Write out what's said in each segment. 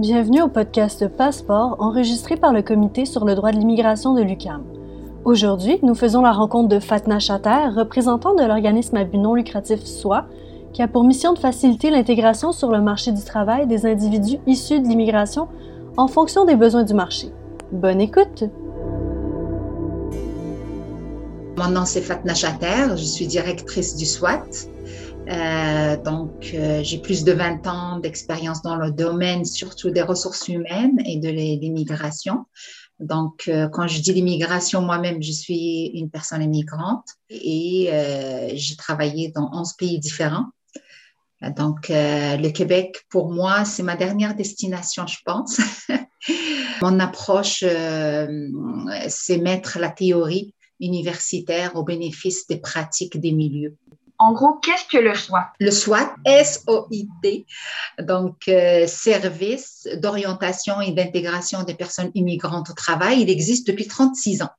Bienvenue au podcast Passeport enregistré par le Comité sur le droit de l'immigration de l'UCAM. Aujourd'hui, nous faisons la rencontre de Fatna Chater, représentant de l'organisme à but non lucratif SOI, qui a pour mission de faciliter l'intégration sur le marché du travail des individus issus de l'immigration en fonction des besoins du marché. Bonne écoute! Mon nom c'est Fatna Chater, je suis directrice du SWAT. Euh, donc, euh, j'ai plus de 20 ans d'expérience dans le domaine, surtout des ressources humaines et de l'immigration. Donc, euh, quand je dis l'immigration, moi-même, je suis une personne immigrante et j'ai travaillé dans 11 pays différents. Donc, le Québec, pour moi, c'est ma dernière destination, je pense. Mon approche, c'est mettre la théorie universitaire au bénéfice des pratiques des milieux. En gros, qu'est-ce que le SWAT? Le SWAT, S-O-I-T, donc euh, service d'orientation et d'intégration des personnes immigrantes au travail. Il existe depuis 36 ans.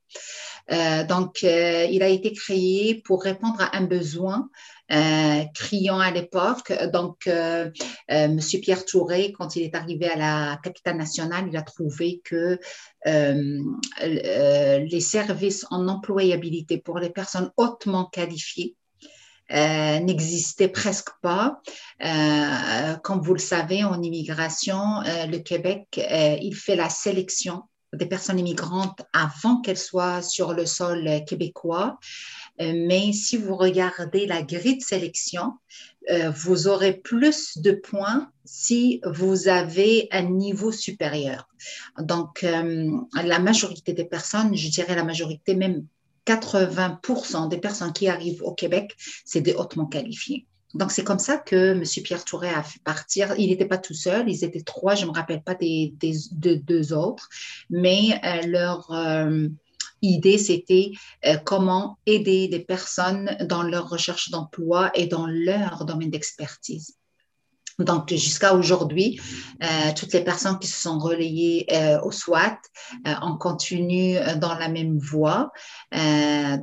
Euh, donc, euh, il a été créé pour répondre à un besoin criant à l'époque. Donc, Monsieur Pierre Touré, quand il est arrivé à la capitale nationale, il a trouvé que les services en employabilité pour les personnes hautement qualifiées euh, n'existait presque pas. Euh, comme vous le savez, en immigration, euh, le Québec, il fait la sélection des personnes immigrantes avant qu'elles soient sur le sol québécois. Mais si vous regardez la grille de sélection, vous aurez plus de points si vous avez un niveau supérieur. Donc, la majorité des personnes, je dirais la majorité même 80% des personnes qui arrivent au Québec, c'est des hautement qualifiés. Donc, c'est comme ça que M. Pierre Touré a fait partir. Il n'était pas tout seul, ils étaient trois, je ne me rappelle pas des, deux autres, mais euh, leur euh, idée, c'était euh, comment aider les personnes dans leur recherche d'emploi et dans leur domaine d'expertise. Donc, jusqu'à aujourd'hui, euh, toutes les personnes qui se sont relayées euh, au SWAT, euh, on continue dans la même voie.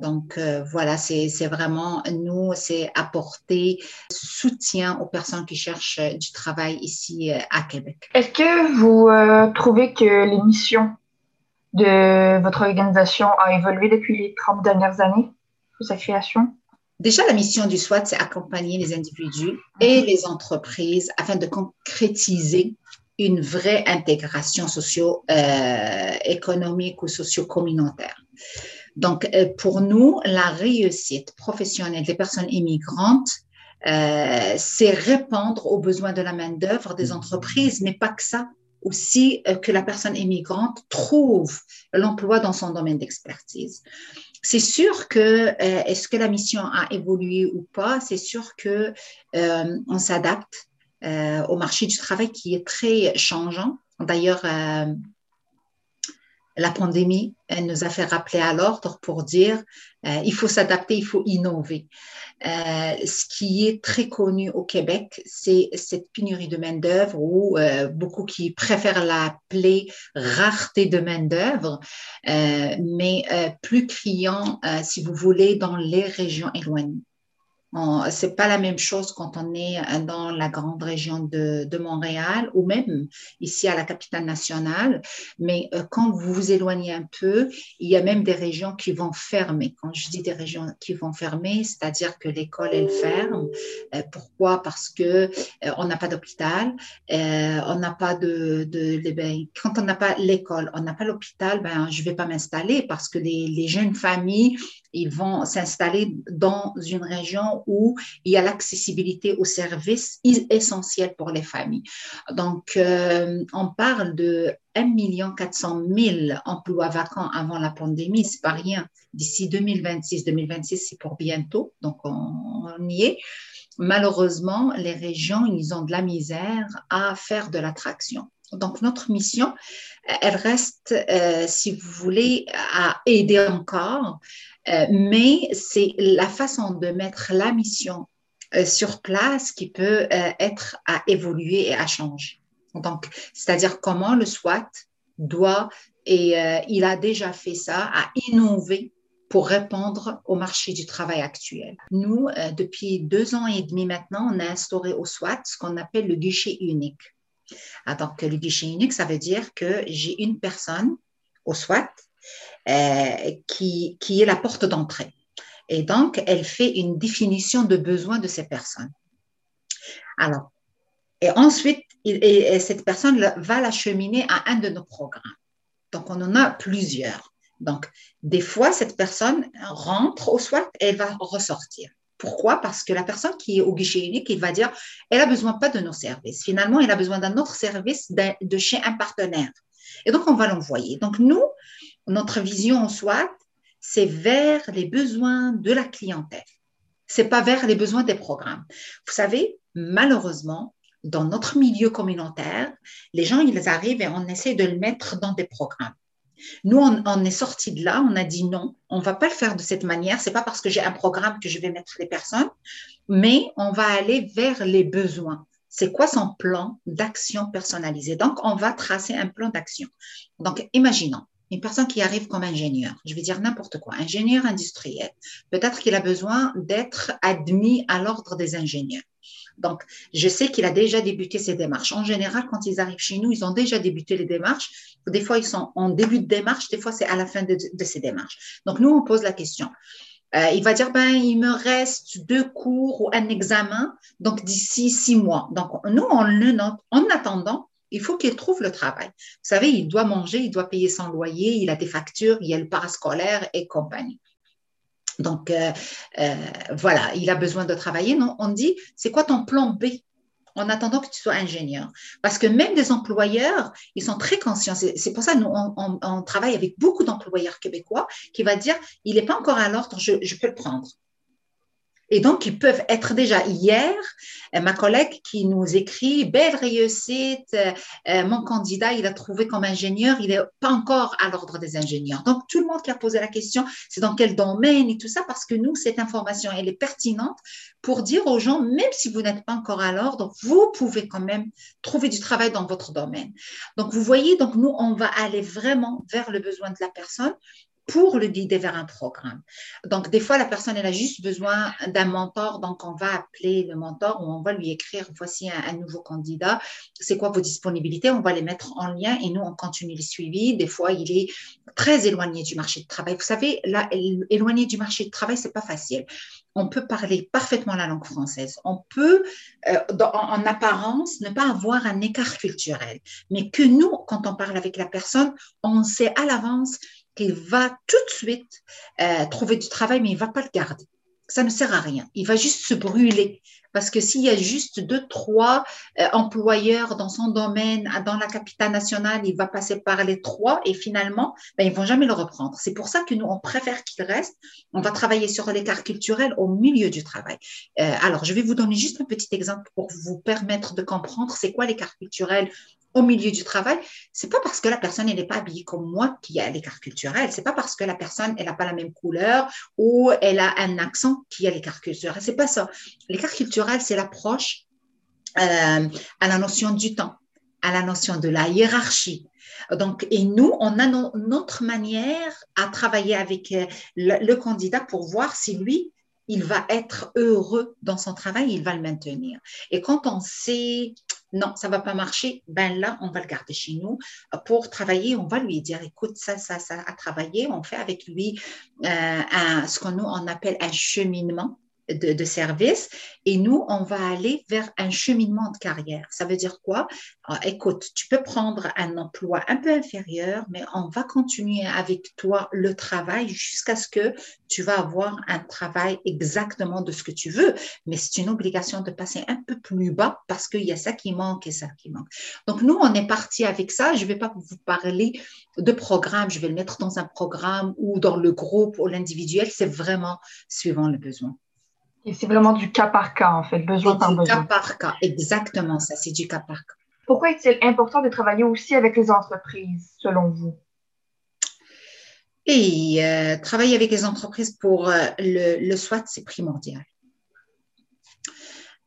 donc, voilà, c'est vraiment, nous, c'est apporter soutien aux personnes qui cherchent du travail ici à Québec. Est-ce que vous trouvez que les missions de votre organisation a évolué depuis les 30 dernières années de sa création? Déjà, la mission du SWAT, c'est accompagner les individus et les entreprises afin de concrétiser une vraie intégration socio-économique euh, ou socio-communautaire. Donc, euh, pour nous, la réussite professionnelle des personnes immigrantes, euh, c'est répondre aux besoins de la main-d'œuvre des entreprises, mais pas que ça, aussi que la personne immigrante trouve l'emploi dans son domaine d'expertise c'est sûr que euh, est-ce que la mission a évolué ou pas, c'est sûr que euh, on s'adapte euh, au marché du travail qui est très changeant. D'ailleurs, la pandémie, nous a fait rappeler à l'ordre pour dire euh, il faut s'adapter, il faut innover. Euh, ce qui est très connu au Québec, c'est cette pénurie de main-d'œuvre ou euh, beaucoup qui préfèrent l'appeler rareté de main-d'œuvre, mais plus criant, si vous voulez, dans les régions éloignées c'est pas la même chose quand on est dans la grande région de, Montréal ou même ici à la capitale nationale. Mais euh, quand vous vous éloignez un peu, il y a même des régions qui vont fermer. Quand je dis des régions qui vont fermer, c'est-à-dire que l'école elle ferme. Euh, pourquoi? Parce que euh, on n'a pas d'hôpital, on n'a pas de, de, ben, quand on n'a pas l'école, on n'a pas l'hôpital, ben je vais pas m'installer parce que les jeunes familles ils vont s'installer dans une région où il y a l'accessibilité aux services essentiels pour les familles. Donc, euh, on parle de 1 400 000 emplois vacants avant la pandémie, c'est pas rien. D'ici 2026, 2026, c'est pour bientôt, donc on, y est. Malheureusement, les régions, ils ont de la misère à faire de l'attraction. Donc, notre mission, elle reste, euh, si vous voulez, à aider encore euh, mais c'est la façon de mettre la mission euh, sur place qui peut euh, être à évoluer et à changer. Donc, c'est-à-dire comment le SWAT doit, et il a déjà fait ça, à innover pour répondre au marché du travail actuel. Nous, depuis deux ans et demi maintenant, on a instauré au SWAT ce qu'on appelle le guichet unique. Ah, donc, le guichet unique, ça veut dire que j'ai une personne au SWAT euh, qui, qui est la porte d'entrée. Et donc, elle fait une définition de besoin de ces personnes. Alors, et ensuite, et cette personne va l'acheminer à un de nos programmes. Donc, on en a plusieurs. Donc, des fois, cette personne rentre au SWAT et elle va ressortir. Pourquoi? Parce que la personne qui est au guichet unique, il va dire, elle a besoin pas de nos services. Finalement, elle a besoin d'un autre service de chez un partenaire. Et donc, on va l'envoyer. Donc, nous, notre vision en SWAT, c'est vers les besoins de la clientèle. C'est pas vers les besoins des programmes. Vous savez, malheureusement, dans notre milieu communautaire, les gens, ils arrivent et on essaie de le mettre dans des programmes. Nous, on, est sorti de là, on a dit non, on va pas le faire de cette manière. C'est pas parce que j'ai un programme que je vais mettre les personnes, mais on va aller vers les besoins. C'est quoi son plan d'action personnalisé? Donc, on va tracer un plan d'action. Donc, imaginons une personne qui arrive comme ingénieur, je vais dire n'importe quoi, ingénieur industriel. Peut-être qu'il a besoin d'être admis à l'ordre des ingénieurs. Donc, je sais qu'il a déjà débuté ses démarches. En général, quand ils arrivent chez nous, ils ont déjà débuté les démarches. Des fois, ils sont en début de démarche, des fois, c'est à la fin de, ces démarches. Donc, nous, on pose la question. Euh, il va dire, ben, il me reste deux cours ou un examen, donc d'ici six mois. Donc, nous, on le note. En attendant, il faut qu'il trouve le travail. Vous savez, il doit manger, il doit payer son loyer, il a des factures, il y a le parascolaire et compagnie. Donc, euh, euh, voilà, il a besoin de travailler. Non, on dit, c'est quoi ton plan B? En attendant que tu sois ingénieur. Parce que même des employeurs, ils sont très conscients. C'est pour ça que nous, on, travaille avec beaucoup d'employeurs québécois qui vont dire, il n'est pas encore à l'ordre, je peux le prendre. Et donc, ils peuvent être déjà hier, euh, ma collègue qui nous écrit, belle réussite, euh, euh, mon candidat, il a trouvé comme ingénieur, il n'est pas encore à l'ordre des ingénieurs. Donc, tout le monde qui a posé la question, c'est dans quel domaine et tout ça, parce que nous, cette information, elle est pertinente pour dire aux gens, même si vous n'êtes pas encore à l'ordre, vous pouvez quand même trouver du travail dans votre domaine. Donc, vous voyez, donc nous, on va aller vraiment vers le besoin de la personne pour le guider vers un programme. Donc, des fois, la personne, elle a juste besoin d'un mentor. Donc, on va appeler le mentor ou on va lui écrire, voici un, nouveau candidat. C'est quoi vos disponibilités? On va les mettre en lien et nous, on continue les suivis. Des fois, il est très éloigné du marché de travail. Vous savez, là, éloigné du marché de travail, c'est pas facile on peut parler parfaitement la langue française. On peut, euh, en, apparence, ne pas avoir un écart culturel, mais que nous, quand on parle avec la personne, on sait à l'avance qu'il va tout de suite euh, trouver du travail, mais il ne va pas le garder. Ça ne sert à rien. Il va juste se brûler. Parce que s'il y a juste deux, trois euh, employeurs dans son domaine, dans la capitale nationale, il va passer par les trois et finalement, ben, ils ne vont jamais le reprendre. C'est pour ça que nous, on préfère qu'il reste. On va travailler sur l'écart culturel au milieu du travail. Euh, alors, je vais vous donner juste un petit exemple pour vous permettre de comprendre c'est quoi l'écart culturel au milieu du travail, c'est pas parce que la personne n'est pas habillée comme moi qu'il y a l'écart culturel. C'est pas parce que la personne n'a pas la même couleur ou elle a un accent qu'il y a l'écart culturel. C'est pas ça. L'écart culturel, c'est l'approche euh, à la notion du temps, à la notion de la hiérarchie. Donc, et nous, on a notre manière à travailler avec euh, le candidat pour voir si lui, il va être heureux dans son travail, il va le maintenir. Et quand on sait, non, ça va pas marcher, ben là, on va le garder chez nous pour travailler. On va lui dire, écoute, ça, ça, ça a travaillé. On fait avec lui euh, ce qu'on nous appelle un cheminement de, service et nous, on va aller vers un cheminement de carrière. Ça veut dire quoi? Écoute, tu peux prendre un emploi un peu inférieur, mais on va continuer avec toi le travail jusqu'à ce que tu vas avoir un travail exactement de ce que tu veux. Mais c'est une obligation de passer un peu plus bas parce qu'il y a ça qui manque et ça qui manque. Donc, nous, on est parti avec ça. Je ne vais pas vous parler de programme. Je vais le mettre dans un programme ou dans le groupe ou l'individuel. C'est vraiment suivant le besoin. Et c'est vraiment du cas par cas, en fait, besoin par besoin. Du cas par cas, exactement ça, c'est du cas par cas. Pourquoi est-il important de travailler aussi avec les entreprises, selon vous? Et euh, travailler avec les entreprises pour euh, le, le SWAT, c'est primordial.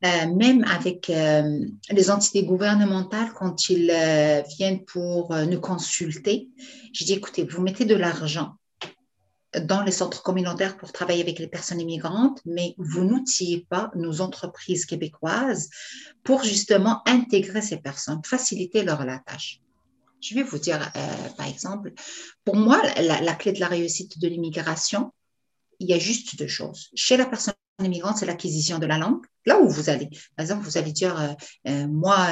Euh, même avec les entités gouvernementales, quand ils viennent pour nous consulter, je dis, écoutez, vous mettez de l'argent dans les centres communautaires pour travailler avec les personnes immigrantes, mais vous n'outillez pas nos entreprises québécoises pour justement intégrer ces personnes, faciliter leur la tâche. Je vais vous dire, euh, par exemple, pour moi, la, clé de la réussite de l'immigration, il y a juste deux choses. Chez la personne immigrante, c'est l'acquisition de la langue. Là où vous allez, par exemple, vous allez dire, euh, euh, moi,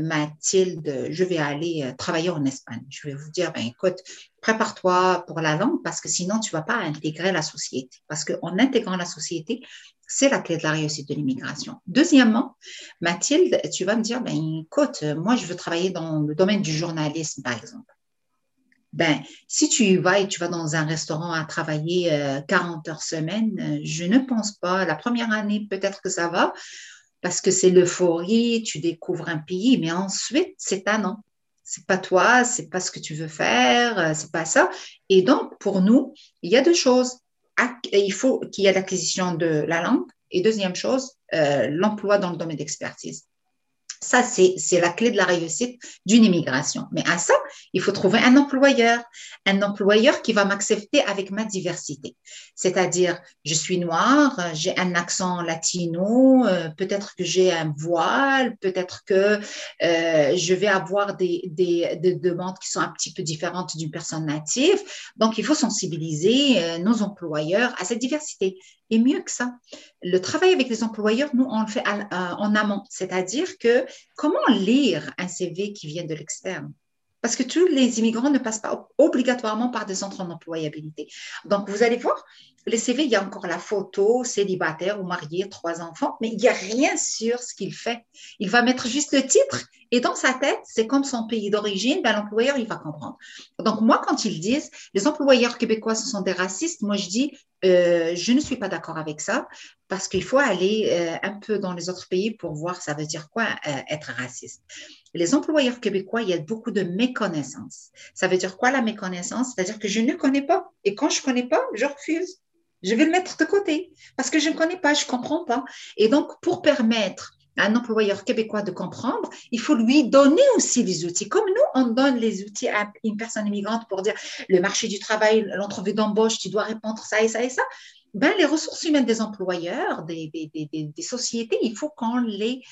Mathilde, je vais aller travailler en Espagne. Je vais vous dire, ben, écoute, prépare-toi pour la langue parce que sinon, tu vas pas intégrer la société. Parce qu'en intégrant la société, c'est la clé de la réussite de l'immigration. Deuxièmement, Mathilde, tu vas me dire, ben, écoute, moi, je veux travailler dans le domaine du journalisme, par exemple. Ben, si tu y vas et tu vas dans un restaurant à travailler 40 euh, heures semaine, euh, je ne pense pas. La première année, peut-être que ça va, parce que c'est l'euphorie, tu découvres un pays, mais ensuite, c'est un an. C'est pas toi, c'est pas ce que tu veux faire, euh, c'est pas ça. Et donc, pour nous, il y a deux choses il faut qu'il y ait l'acquisition de la langue. Et deuxième chose, l'emploi dans le domaine d'expertise. Ça, c'est la clé de la réussite d'une immigration. Mais à ça, il faut trouver un employeur, un employeur qui va m'accepter avec ma diversité. C'est-à-dire, je suis noire, j'ai un accent latino, euh, peut-être que j'ai un voile, peut-être que euh, je vais avoir des, des, des, demandes qui sont un petit peu différentes d'une personne native. Donc, il faut sensibiliser euh, nos employeurs à cette diversité. Et mieux que ça, le travail avec les employeurs, nous, on le fait en amont. C'est-à-dire que comment lire un CV qui vient de l'externe? Parce que tous les immigrants ne passent pas obligatoirement par des centres d'employabilité. Donc, vous allez voir, les CV, il y a encore la photo, célibataire ou marié, trois enfants, mais il n'y a rien sur ce qu'il fait. Il va mettre juste le titre et dans sa tête, c'est comme son pays d'origine, ben, l'employeur, il va comprendre. Donc, moi, quand ils disent les employeurs québécois, ce sont des racistes, moi, je dis, euh, je ne suis pas d'accord avec ça parce qu'il faut aller euh, un peu dans les autres pays pour voir ça veut dire quoi euh, être raciste. Les employeurs québécois, il y a beaucoup de méconnaissance. Ça veut dire quoi la méconnaissance? C'est-à-dire que je ne connais pas. Et quand je ne connais pas, je refuse. Je vais le mettre de côté parce que je ne connais pas, je ne comprends pas. Et donc, pour permettre à un employeur québécois de comprendre, il faut lui donner aussi les outils. Comme nous, on donne les outils à une personne immigrante pour dire le marché du travail, l'entrevue d'embauche, tu dois répondre ça et ça et ça. Ben, les ressources humaines des employeurs, des, sociétés, il faut qu'on les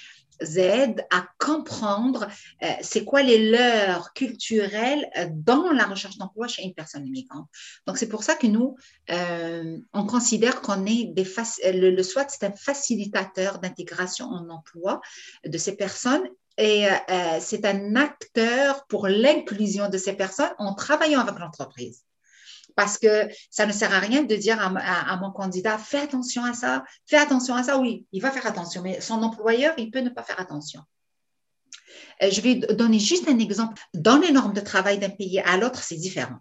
aide à comprendre euh, c'est quoi les leurs culturelles euh, dans la recherche d'emploi chez une personne immigrante. Donc, c'est pour ça que nous, euh, on considère qu'on est des le, le SWAT, c'est un facilitateur d'intégration en emploi de ces personnes et c'est un acteur pour l'inclusion de ces personnes en travaillant avec l'entreprise parce que ça ne sert à rien de dire à, mon candidat, fais attention à ça, fais attention à ça. Oui, il va faire attention, mais son employeur, il peut ne pas faire attention. Euh, je vais donner juste un exemple. Dans les normes de travail d'un pays à l'autre, c'est différent.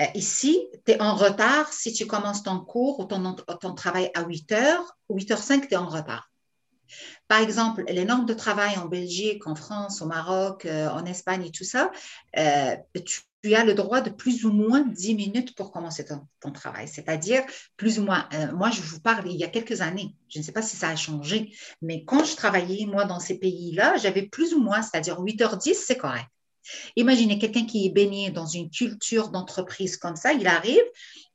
Euh, ici, tu es en retard si tu commences ton cours ou ton, travail à 8 heures, 8h05, tu es en retard. Par exemple, les normes de travail en Belgique, en France, au Maroc, euh, en Espagne et tout ça, tu tu as le droit de plus ou moins 10 minutes pour commencer ton, travail. C'est-à-dire, plus ou moins, euh, moi, je vous parle il y a quelques années, je ne sais pas si ça a changé, mais quand je travaillais, moi, dans ces pays-là, j'avais plus ou moins, c'est-à-dire 8h10, c'est correct. Imaginez quelqu'un qui est baigné dans une culture d'entreprise comme ça, il arrive,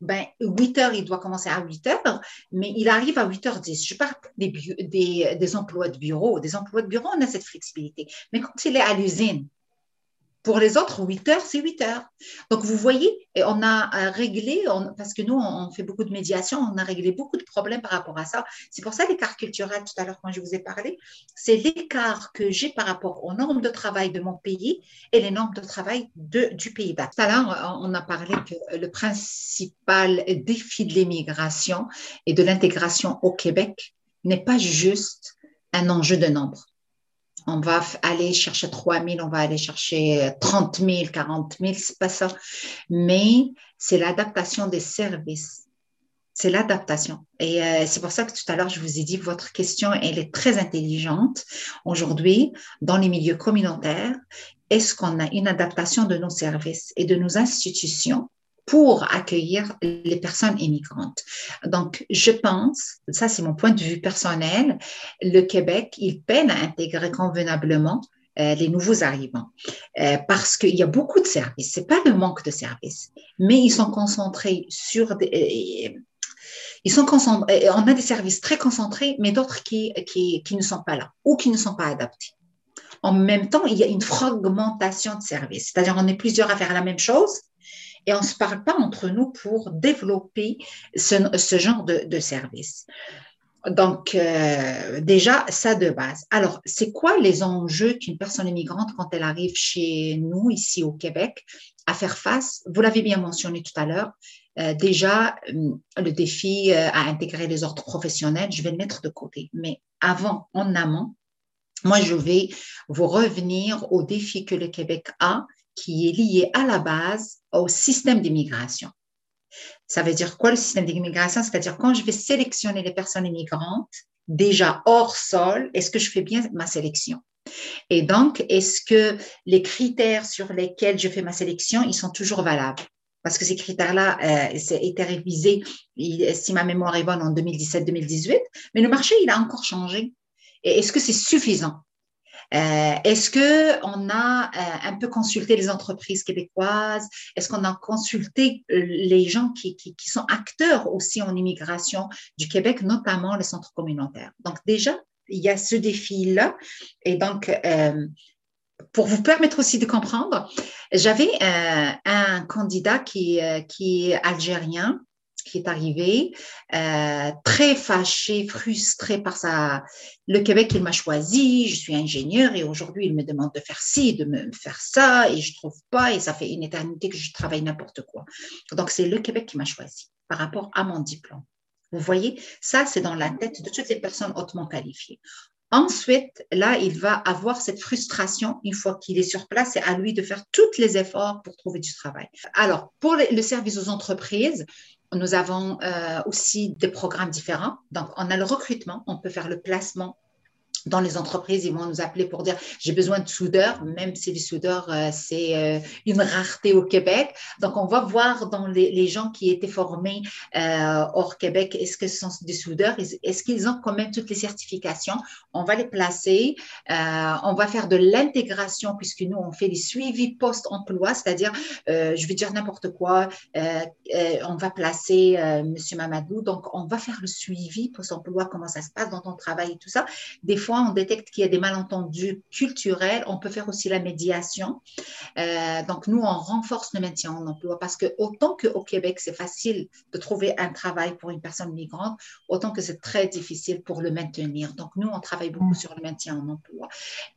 ben, 8 heures, il doit commencer à 8 heures, mais il arrive à 8h10. Je parle des, emplois de bureau. Des emplois de bureau, on a cette flexibilité. Mais quand il est à l'usine, pour les autres, 8 heures, c'est 8 heures. Donc, vous voyez, on a euh, réglé, parce que nous, on fait beaucoup de médiation, on a réglé beaucoup de problèmes par rapport à ça. C'est pour ça l'écart culturel, tout à l'heure, quand je vous ai parlé, c'est l'écart que j'ai par rapport aux normes de travail de mon pays et les normes de travail du Pays-Bas. Tout à l'heure, on a parlé que le principal défi de l'immigration et de l'intégration au Québec n'est pas juste un enjeu de nombre on va aller chercher 3 000, on va aller chercher 30 000, 40 000, c'est pas ça. Mais c'est l'adaptation des services. C'est l'adaptation. Et euh, c'est pour ça que tout à l'heure, je vous ai dit, votre question, elle est très intelligente. Aujourd'hui, dans les milieux communautaires, est-ce qu'on a une adaptation de nos services et de nos institutions pour accueillir les personnes immigrantes. Donc, je pense, ça c'est mon point de vue personnel, le Québec, il peine à intégrer convenablement les nouveaux arrivants, parce qu'il y a beaucoup de services. C'est pas le manque de services, mais ils sont concentrés sur des, ils sont concentrés, on a des services très concentrés, mais d'autres qui, qui, qui ne sont pas là ou qui ne sont pas adaptés. En même temps, il y a une fragmentation de services, c'est-à-dire on est plusieurs à faire la même chose, et on ne se parle pas entre nous pour développer ce, genre de, service. Donc, euh, déjà, ça de base. Alors, c'est quoi les enjeux qu'une personne immigrante, quand elle arrive chez nous, ici au Québec, à faire face? Vous l'avez bien mentionné tout à l'heure. Euh, déjà, hum, le défi euh, à intégrer les ordres professionnels, je vais le mettre de côté. Mais avant, en amont, moi, je vais vous revenir au défi que le Québec a qui est lié à la base au système d'immigration. Ça veut dire quoi le système d'immigration? C'est-à-dire quand je vais sélectionner les personnes immigrantes, déjà hors sol, est-ce que je fais bien ma sélection? Et donc, est-ce que les critères sur lesquels je fais ma sélection, ils sont toujours valables? Parce que ces critères-là euh, été révisés, si ma mémoire est bonne, en 2017-2018, mais le marché, il a encore changé. Et est-ce que c'est suffisant? Est-ce que on a euh, un peu consulté les entreprises québécoises? Est-ce qu'on a consulté euh, les gens qui, qui, qui, sont acteurs aussi en immigration du Québec, notamment les centres communautaires? Donc déjà, il y a ce défi-là. Et donc, pour vous permettre aussi de comprendre, j'avais un candidat qui, qui est algérien qui est arrivé, euh, très fâché, frustré par ça. Le Québec, il m'a choisi, je suis ingénieur et aujourd'hui, il me demande de faire ci, de me faire ça et je trouve pas et ça fait une éternité que je travaille n'importe quoi. Donc, c'est le Québec qui m'a choisi par rapport à mon diplôme. Vous voyez, ça, c'est dans la tête de toutes les personnes hautement qualifiées. Ensuite, là, il va avoir cette frustration une fois qu'il est sur place. C'est à lui de faire tous les efforts pour trouver du travail. Alors, pour le service aux entreprises, nous avons euh, aussi des programmes différents. Donc, on a le recrutement, on peut faire le placement dans les entreprises, ils vont nous appeler pour dire j'ai besoin de soudeurs, même si les soudeurs, euh, c'est euh, une rareté au Québec. Donc, on va voir dans les, gens qui étaient formés euh, hors Québec, est-ce que ce sont des soudeurs, est-ce qu'ils ont quand même toutes les certifications? On va les placer, on va faire de l'intégration puisque nous, on fait des suivis post-emploi, c'est-à-dire, je vais dire n'importe quoi, on va placer Monsieur Mamadou, donc on va faire le suivi post-emploi, comment ça se passe dans ton travail et tout ça. Des fois, on détecte qu'il y a des malentendus culturels, on peut faire aussi la médiation. Euh, donc, nous, on renforce le maintien en emploi parce que autant qu'au Québec, c'est facile de trouver un travail pour une personne migrante, autant que c'est très difficile pour le maintenir. Donc, nous, on travaille beaucoup mm. sur le maintien en emploi.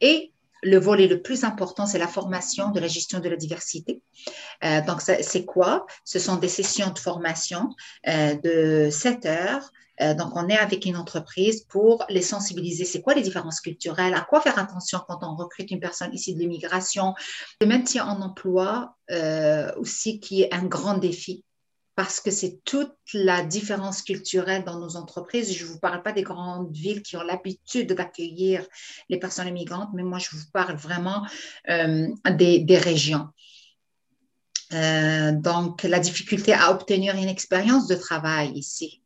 Et le volet le plus important, c'est la formation de la gestion de la diversité. Euh, donc, c'est quoi? Ce sont des sessions de formation euh, de 7 heures euh, donc, on est avec une entreprise pour les sensibiliser. C'est quoi les différences culturelles? À quoi faire attention quand on recrute une personne ici de l'immigration? Le maintien en emploi euh, aussi qui est un grand défi parce que c'est toute la différence culturelle dans nos entreprises. Je ne vous parle pas des grandes villes qui ont l'habitude d'accueillir les personnes immigrantes, mais moi, je vous parle vraiment euh, des, des, régions. donc, la difficulté à obtenir une expérience de travail ici.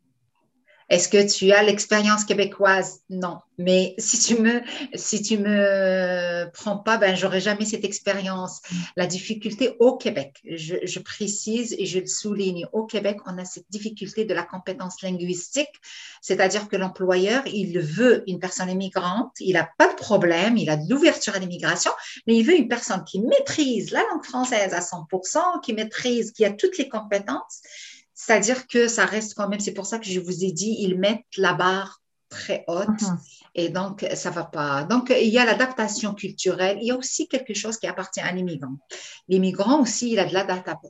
Est-ce que tu as l'expérience québécoise? Non. Mais si tu me, si tu me prends pas, ben, j'aurai jamais cette expérience. La difficulté au Québec, je, je, précise et je le souligne, au Québec, on a cette difficulté de la compétence linguistique, c'est-à-dire que l'employeur, il veut une personne immigrante, il n'a pas de problème, il a de l'ouverture à l'immigration, mais il veut une personne qui maîtrise la langue française à 100%, qui maîtrise, qui a toutes les compétences c'est-à-dire que ça reste quand même, c'est pour ça que je vous ai dit, ils mettent la barre très haute mhm. et donc ça va pas. Donc il y a l'adaptation culturelle, il y a aussi quelque chose qui appartient à l'immigrant. L'immigrant aussi, il a de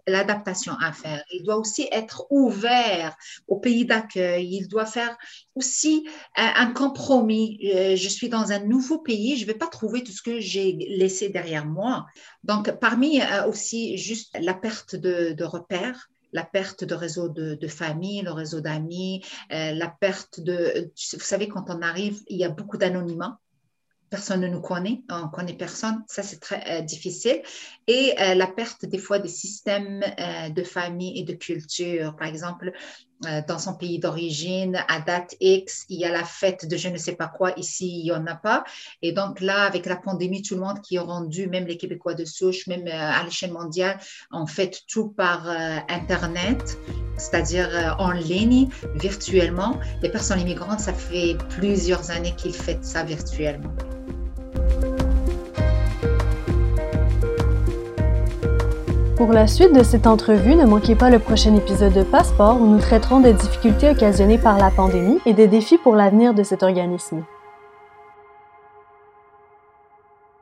l'adaptation à faire. Il doit aussi être ouvert au pays d'accueil. Il doit faire aussi un, compromis. Euh, je suis dans un nouveau pays, je ne vais pas trouver tout ce que j'ai laissé derrière moi. Donc parmi euh, aussi juste la perte de, de repères, la perte de réseau de, famille, le réseau d'amis, euh, la perte de... Vous savez, quand on arrive, il y a beaucoup d'anonymat. Personne ne nous connaît, on connaît personne, ça c'est très euh, difficile. Et euh, la perte des fois des systèmes de famille et de culture. Par exemple, euh, dans son pays d'origine, à date X, il y a la fête de je ne sais pas quoi, ici, il n'y en a pas. Et donc là, avec la pandémie, tout le monde qui est rendu, même les Québécois de souche, même euh, à l'échelle mondiale, on fait tout par euh, Internet, c'est-à-dire en ligne, virtuellement. Les personnes immigrantes, ça fait plusieurs années qu'ils font ça virtuellement. Pour la suite de cette entrevue, ne manquez pas le prochain épisode de Passeport où nous traiterons des difficultés occasionnées par la pandémie et des défis pour l'avenir de cet organisme.